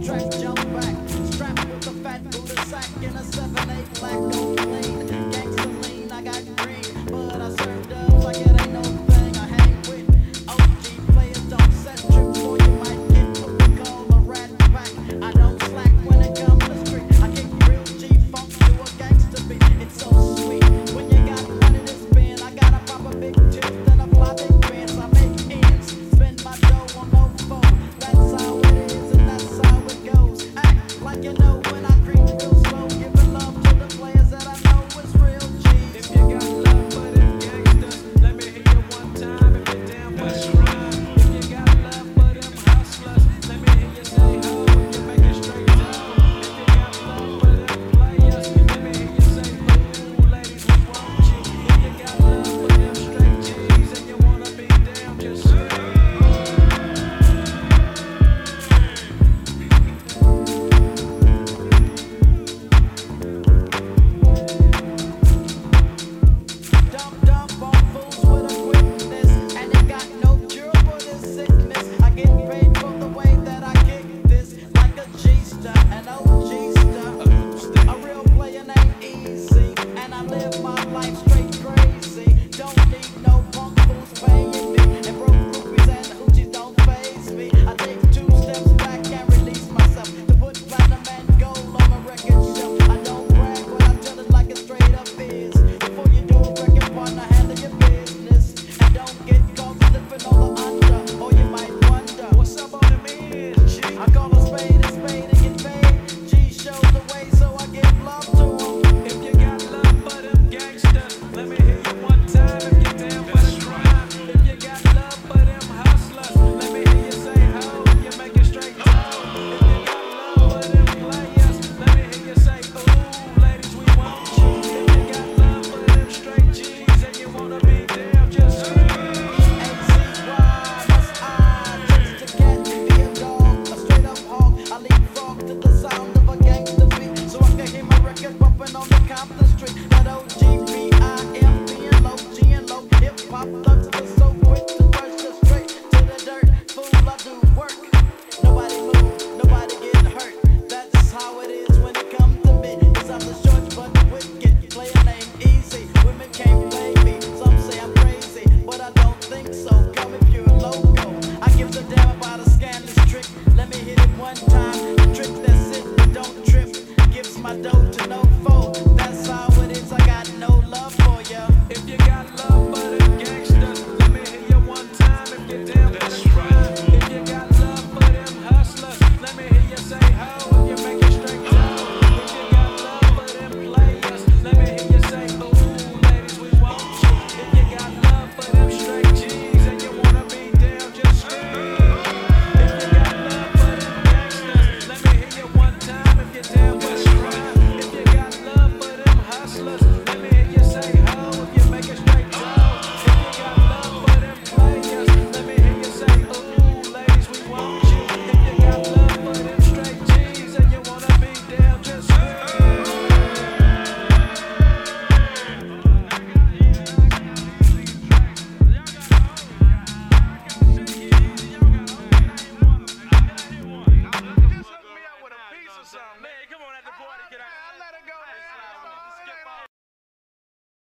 Drive one time. Trip that's it, don't trip. Gives my dough to no foe.